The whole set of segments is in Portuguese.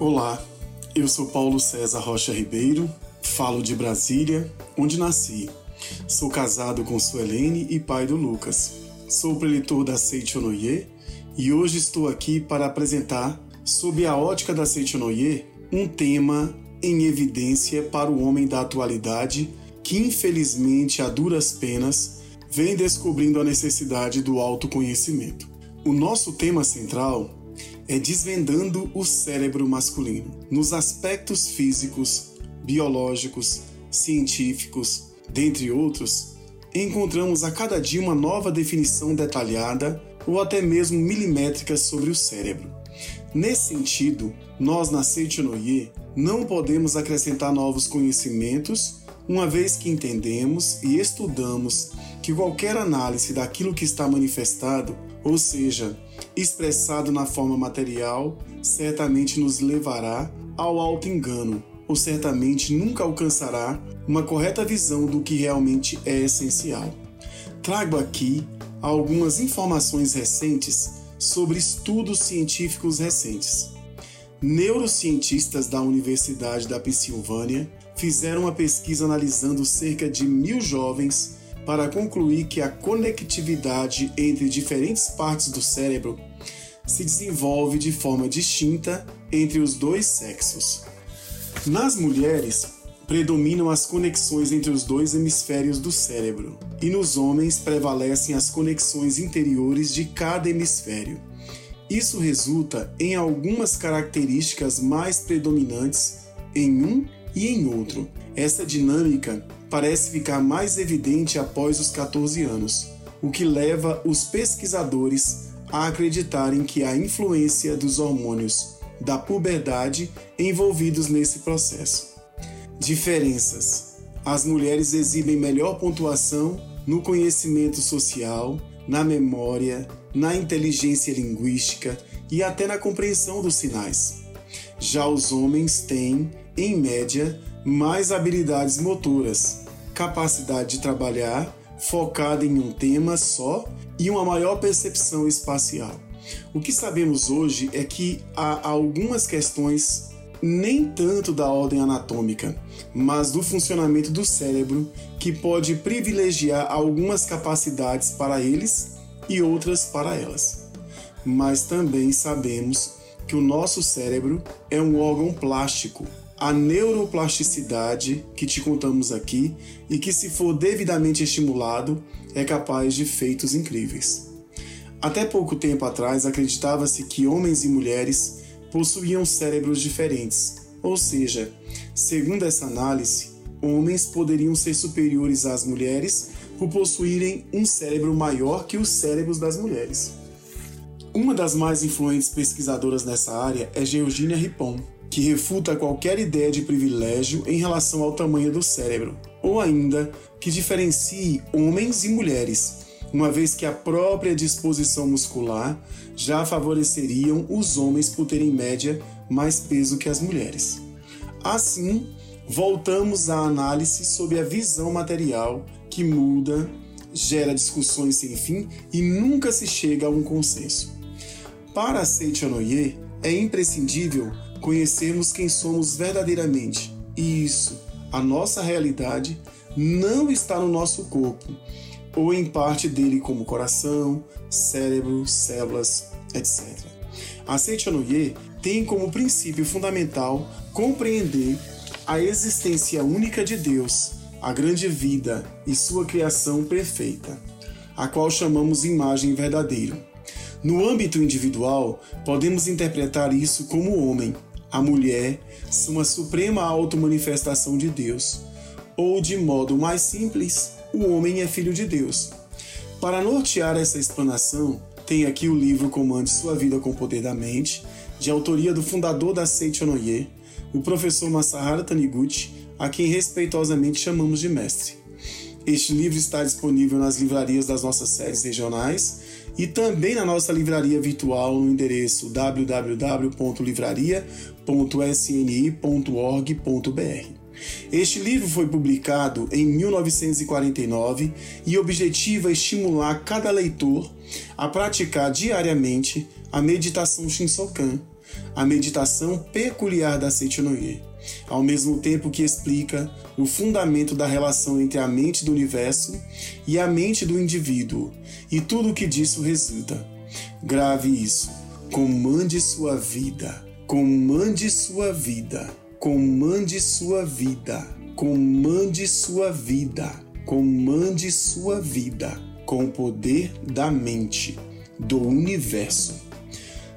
Olá, eu sou Paulo César Rocha Ribeiro, falo de Brasília, onde nasci. Sou casado com Suelene e pai do Lucas. Sou preletor da Seichonoye e hoje estou aqui para apresentar, sob a ótica da Seichonoye, um tema em evidência para o homem da atualidade que, infelizmente, a duras penas, vem descobrindo a necessidade do autoconhecimento. O nosso tema central é desvendando o cérebro masculino nos aspectos físicos, biológicos, científicos, dentre outros. Encontramos a cada dia uma nova definição detalhada ou até mesmo milimétrica sobre o cérebro. Nesse sentido, nós na Seichonoye não podemos acrescentar novos conhecimentos, uma vez que entendemos e estudamos que qualquer análise daquilo que está manifestado, ou seja, expressado na forma material, certamente nos levará ao auto-engano, ou certamente nunca alcançará uma correta visão do que realmente é essencial. Trago aqui algumas informações recentes sobre estudos científicos recentes. Neurocientistas da Universidade da Pensilvânia fizeram uma pesquisa analisando cerca de mil jovens para concluir que a conectividade entre diferentes partes do cérebro se desenvolve de forma distinta entre os dois sexos. Nas mulheres, predominam as conexões entre os dois hemisférios do cérebro, e nos homens prevalecem as conexões interiores de cada hemisfério. Isso resulta em algumas características mais predominantes em um e em outro. Essa dinâmica parece ficar mais evidente após os 14 anos, o que leva os pesquisadores a acreditarem que a influência dos hormônios da puberdade envolvidos nesse processo. Diferenças: as mulheres exibem melhor pontuação no conhecimento social, na memória, na inteligência linguística e até na compreensão dos sinais. Já os homens têm, em média, mais habilidades motoras, capacidade de trabalhar focada em um tema só e uma maior percepção espacial. O que sabemos hoje é que há algumas questões nem tanto da ordem anatômica, mas do funcionamento do cérebro que pode privilegiar algumas capacidades para eles e outras para elas. Mas também sabemos que o nosso cérebro é um órgão plástico. A neuroplasticidade que te contamos aqui e que, se for devidamente estimulado, é capaz de feitos incríveis. Até pouco tempo atrás acreditava-se que homens e mulheres possuíam cérebros diferentes, ou seja, segundo essa análise, homens poderiam ser superiores às mulheres por possuírem um cérebro maior que os cérebros das mulheres. Uma das mais influentes pesquisadoras nessa área é Georgina Ripon, que refuta qualquer ideia de privilégio em relação ao tamanho do cérebro, ou ainda que diferencie homens e mulheres, uma vez que a própria disposição muscular já favoreceriam os homens por terem em média mais peso que as mulheres. Assim, voltamos à análise sobre a visão material que muda, gera discussões sem fim e nunca se chega a um consenso. Para Seichonoye, é imprescindível conhecermos quem somos verdadeiramente. E isso, a nossa realidade, não está no nosso corpo, ou em parte dele como coração, cérebro, células, etc. A Seichonoye tem como princípio fundamental compreender a existência única de Deus, a grande vida e sua criação perfeita, a qual chamamos imagem verdadeira. No âmbito individual, podemos interpretar isso como homem, a mulher, uma suprema auto-manifestação de Deus, ou de modo mais simples, o homem é filho de Deus. Para nortear essa explanação, tem aqui o livro Comande Sua Vida com o Poder da Mente, de autoria do fundador da Seichonoye, o professor Masaharu Taniguchi, a quem respeitosamente chamamos de mestre. Este livro está disponível nas livrarias das nossas séries regionais e também na nossa livraria virtual no endereço www.livraria.sni.org.br. Este livro foi publicado em 1949 e objetiva estimular cada leitor a praticar diariamente a meditação Shinsokan, a meditação peculiar da Seichonoye, ao mesmo tempo que explica o fundamento da relação entre a mente do universo e a mente do indivíduo e tudo o que disso resulta. Grave isso. Comande sua vida. Comande sua vida. Comande sua vida. Comande sua vida. Comande sua vida com o poder da mente, do universo.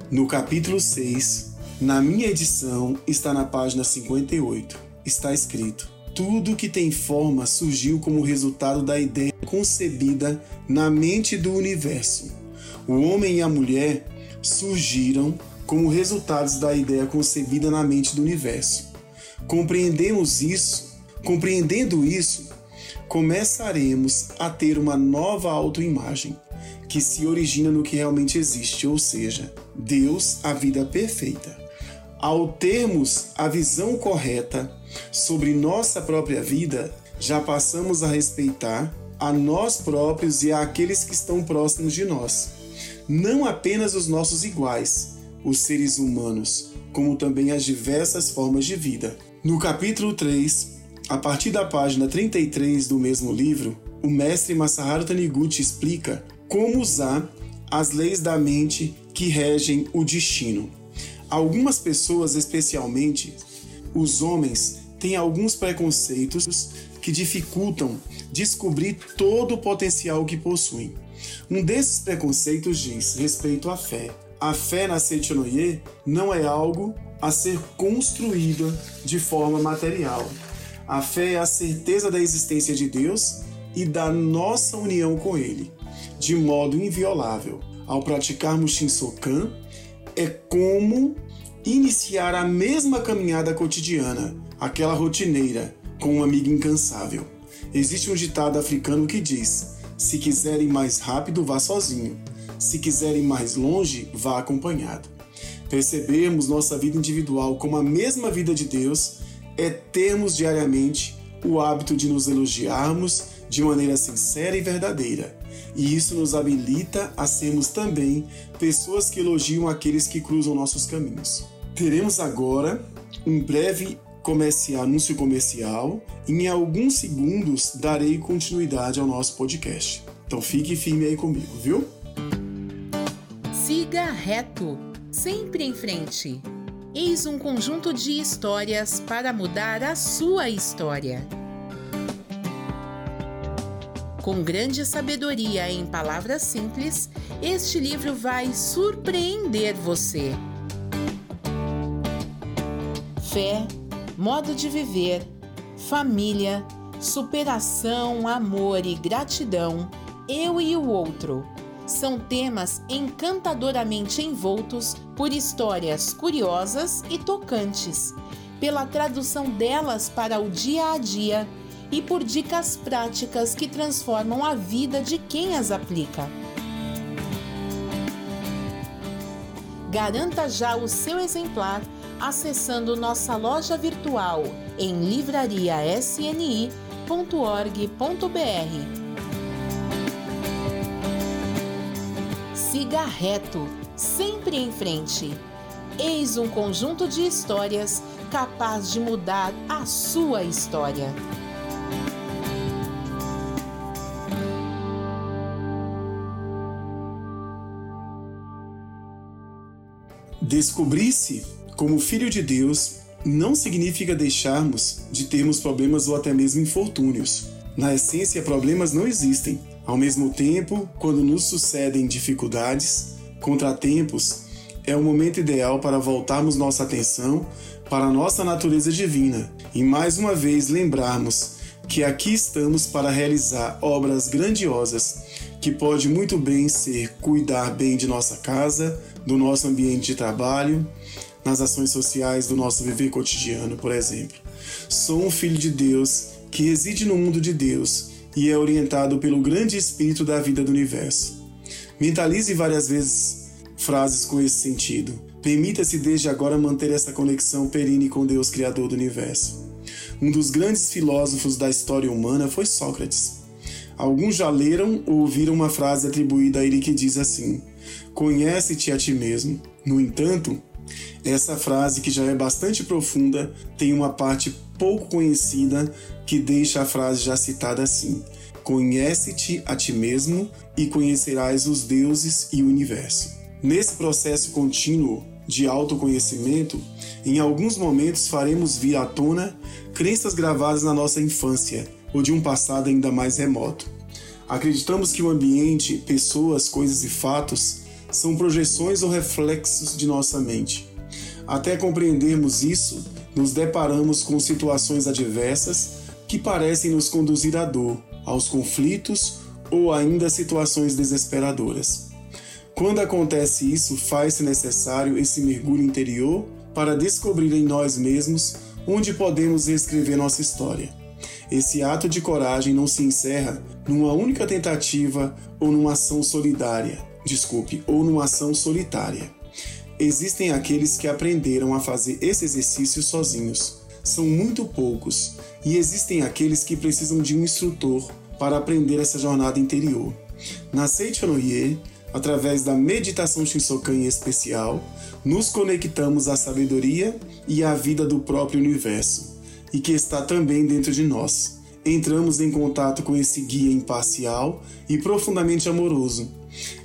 No capítulo 6, na minha edição, está na página 58, está escrito: Tudo que tem forma surgiu como resultado da ideia concebida na mente do universo. O homem e a mulher surgiram como resultados da ideia concebida na mente do universo. Compreendemos isso, compreendendo isso, começaremos a ter uma nova autoimagem que se origina no que realmente existe, ou seja, Deus, a vida perfeita. Ao termos a visão correta sobre nossa própria vida, já passamos a respeitar a nós próprios e àqueles que estão próximos de nós. Não apenas os nossos iguais, os seres humanos, como também as diversas formas de vida. No capítulo 3, a partir da página 33 do mesmo livro, o mestre Masaharu Taniguchi explica como usar as leis da mente que regem o destino. Algumas pessoas, especialmente os homens, têm alguns preconceitos que dificultam descobrir todo o potencial que possuem. Um desses preconceitos diz respeito à fé. A fé na Seichonoye não é algo a ser construída de forma material, a fé é a certeza da existência de Deus e da nossa união com Ele, de modo inviolável. Ao praticarmos Shinsokan, é como iniciar a mesma caminhada cotidiana, aquela rotineira, com um amigo incansável. Existe um ditado africano que diz: se quiser ir mais rápido, vá sozinho. Se quiser ir mais longe, vá acompanhado. Percebermos nossa vida individual como a mesma vida de Deus é termos diariamente o hábito de nos elogiarmos de maneira sincera e verdadeira. E isso nos habilita a sermos também pessoas que elogiam aqueles que cruzam nossos caminhos. Teremos agora um breve comercial, anúncio comercial e em alguns segundos darei continuidade ao nosso podcast. Então fique firme aí comigo, viu? Siga reto, sempre em frente. Eis um conjunto de histórias para mudar a sua história. Com grande sabedoria em palavras simples, este livro vai surpreender você. Fé, modo de viver, família, superação, amor e gratidão, eu e o outro são temas encantadoramente envoltos por histórias curiosas e tocantes, pela tradução delas para o dia a dia e por dicas práticas que transformam a vida de quem as aplica. Garanta já o seu exemplar acessando nossa loja virtual em livrariasni.org.br Siga reto, sempre em frente. Eis um conjunto de histórias capaz de mudar a sua história. Descobrir-se como filho de Deus não significa deixarmos de termos problemas ou até mesmo infortúnios. Na essência, problemas não existem. Ao mesmo tempo, quando nos sucedem dificuldades, contratempos, é o momento ideal para voltarmos nossa atenção para a nossa natureza divina e mais uma vez lembrarmos que aqui estamos para realizar obras grandiosas que pode muito bem ser cuidar bem de nossa casa, do nosso ambiente de trabalho, nas ações sociais do nosso viver cotidiano, por exemplo. Sou um filho de Deus que reside no mundo de Deus e é orientado pelo grande espírito da vida do universo. Mentalize várias vezes frases com esse sentido. Permita-se desde agora manter essa conexão perene com Deus Criador do universo. Um dos grandes filósofos da história humana foi Sócrates. Alguns já leram ou ouviram uma frase atribuída a ele que diz assim: Conhece-te a ti mesmo. No entanto, Essa frase, que já é bastante profunda, tem uma parte pouco conhecida que deixa a frase já citada assim: Conhece-te a ti mesmo e conhecerás os deuses e o universo. Nesse processo contínuo de autoconhecimento, em alguns momentos faremos vir à tona crenças gravadas na nossa infância ou de um passado ainda mais remoto. Acreditamos que o ambiente, pessoas, coisas e fatos são projeções ou reflexos de nossa mente. Até compreendermos isso, nos deparamos com situações adversas que parecem nos conduzir à dor, aos conflitos ou ainda situações desesperadoras. Quando acontece isso, faz-se necessário esse mergulho interior para descobrir em nós mesmos onde podemos reescrever nossa história. Esse ato de coragem não se encerra numa única tentativa ou numa ação solidária, desculpe, ou numa ação solitária. Existem aqueles que aprenderam a fazer esse exercício sozinhos. São muito poucos, e existem aqueles que precisam de um instrutor para aprender essa jornada interior. Na Seichonoye, através da meditação Shinsokan em especial, nos conectamos à sabedoria e à vida do próprio universo, e que está também dentro de nós. Entramos em contato com esse guia imparcial e profundamente amoroso.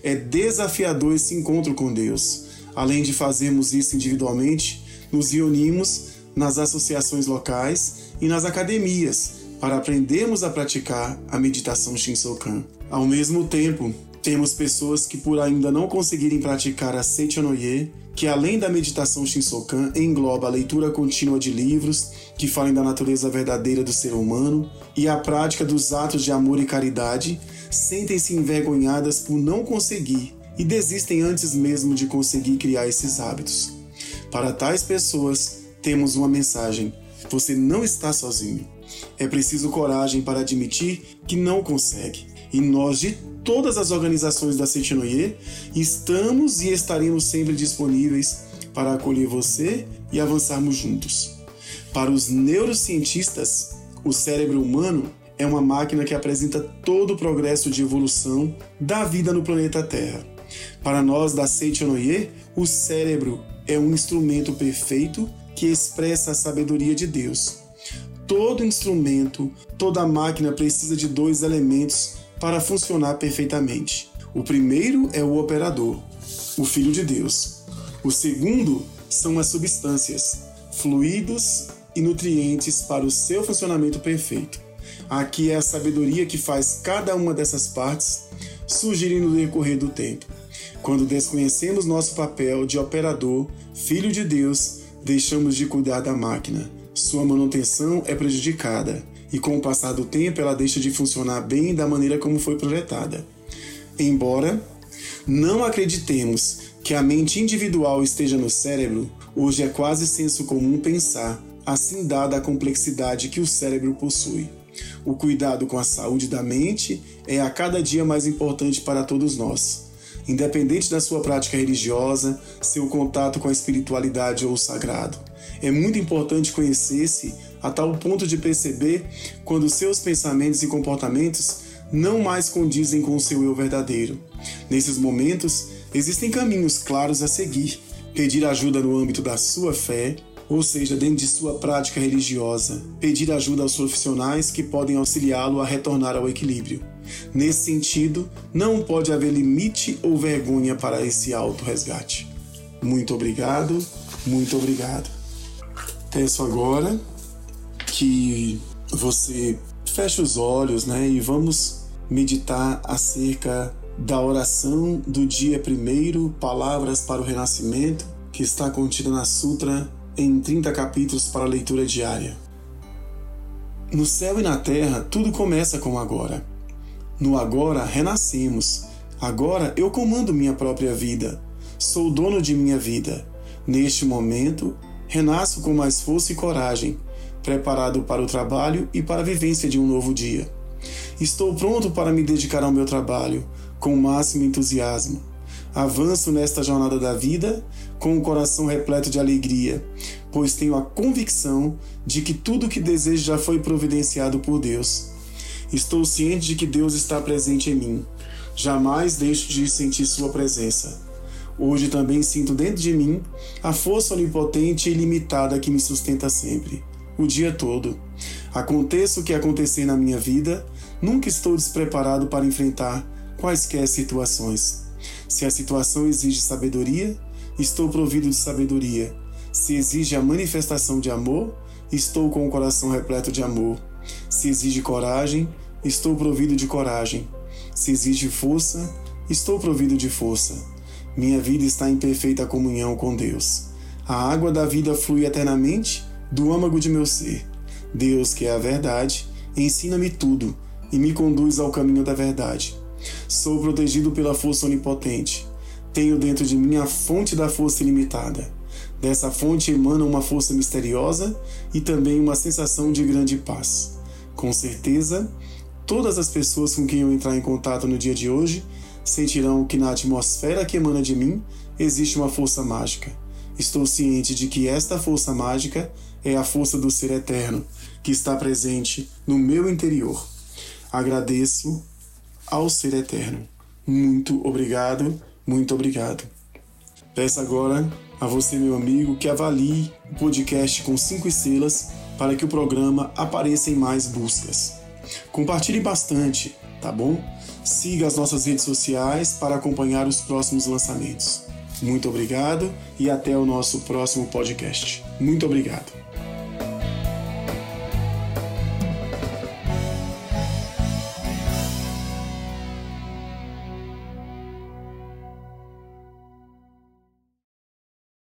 É desafiador esse encontro com Deus. Além de fazermos isso individualmente, nos reunimos nas associações locais e nas academias para aprendermos a praticar a meditação Shinsokan. Ao mesmo tempo, temos pessoas que por ainda não conseguirem praticar a Seichonoye, que além da meditação Shinsokan engloba a leitura contínua de livros que falem da natureza verdadeira do ser humano e a prática dos atos de amor e caridade, sentem-se envergonhadas por não conseguir e desistem antes mesmo de conseguir criar esses hábitos. Para tais pessoas, temos uma mensagem: você não está sozinho. É preciso coragem para admitir que não consegue. E nós, de todas as organizações da Sentinoye, estamos e estaremos sempre disponíveis para acolher você e avançarmos juntos. Para os neurocientistas, o cérebro humano é uma máquina que apresenta todo o progresso de evolução da vida no planeta Terra. Para nós da Seichonoye, o cérebro é um instrumento perfeito que expressa a sabedoria de Deus todo instrumento, toda máquina precisa de dois elementos para funcionar perfeitamente. O primeiro é o operador, o Filho de Deus. O segundo são as substâncias, fluidos e nutrientes para o seu funcionamento perfeito. Aqui é a sabedoria que faz cada uma dessas partes surgirem no decorrer do tempo. Quando desconhecemos nosso papel de operador, filho de Deus, deixamos de cuidar da máquina sua manutenção é prejudicada e, com o passar do tempo, ela deixa de funcionar bem da maneira como foi projetada. Embora não acreditemos que a mente individual esteja no cérebro, hoje é quase senso comum pensar, assim dada a complexidade que o cérebro possui. O cuidado com a saúde da mente é a cada dia mais importante para todos nós. Independente da sua prática religiosa, seu contato com a espiritualidade ou o sagrado. É muito importante conhecer-se a tal ponto de perceber quando seus pensamentos e comportamentos não mais condizem com o seu eu verdadeiro. Nesses momentos, existem caminhos claros a seguir. Pedir ajuda no âmbito da sua fé, ou seja, dentro de sua prática religiosa. Pedir ajuda aos profissionais que podem auxiliá-lo a retornar ao equilíbrio. Nesse sentido, não pode haver limite ou vergonha para esse auto-resgate. Muito obrigado, muito obrigado. Peço agora que você feche os olhos né, e vamos meditar acerca da oração do dia primeiro, Palavras para o Renascimento, que está contida na Sutra em 30 capítulos para leitura diária. No céu e na terra, tudo começa com agora. No agora, renascemos. Agora eu comando minha própria vida. Sou dono de minha vida. Neste momento, renasço com mais força e coragem, preparado para o trabalho e para a vivência de um novo dia. Estou pronto para me dedicar ao meu trabalho com o máximo entusiasmo. Avanço nesta jornada da vida com o coração repleto de alegria, pois tenho a convicção de que tudo o que desejo já foi providenciado por Deus. Estou ciente de que Deus está presente em mim. Jamais deixo de sentir Sua presença. Hoje também sinto dentro de mim a força onipotente e ilimitada que me sustenta sempre, o dia todo. Aconteça o que acontecer na minha vida, nunca estou despreparado para enfrentar quaisquer situações. Se a situação exige sabedoria, estou provido de sabedoria. Se exige a manifestação de amor, estou com o coração repleto de amor. Se exige coragem, estou provido de coragem. Se exige força, estou provido de força. Minha vida está em perfeita comunhão com Deus. A água da vida flui eternamente do âmago de meu ser. Deus, que é a verdade, ensina-me tudo e me conduz ao caminho da verdade. Sou protegido pela força onipotente. Tenho dentro de mim a fonte da força ilimitada. Dessa fonte emana uma força misteriosa e também uma sensação de grande paz. Com certeza, todas as pessoas com quem eu entrar em contato no dia de hoje sentirão que na atmosfera que emana de mim existe uma força mágica. Estou ciente de que esta força mágica é a força do ser eterno que está presente no meu interior. Agradeço ao Ser Eterno. Muito obrigado, muito obrigado. Peço agora a você, meu amigo, que avalie o podcast com cinco estrelas para que o programa apareça em mais buscas. Compartilhe bastante, tá bom? Siga as nossas redes sociais para acompanhar os próximos lançamentos. Muito obrigado e até o nosso próximo podcast. Muito obrigado.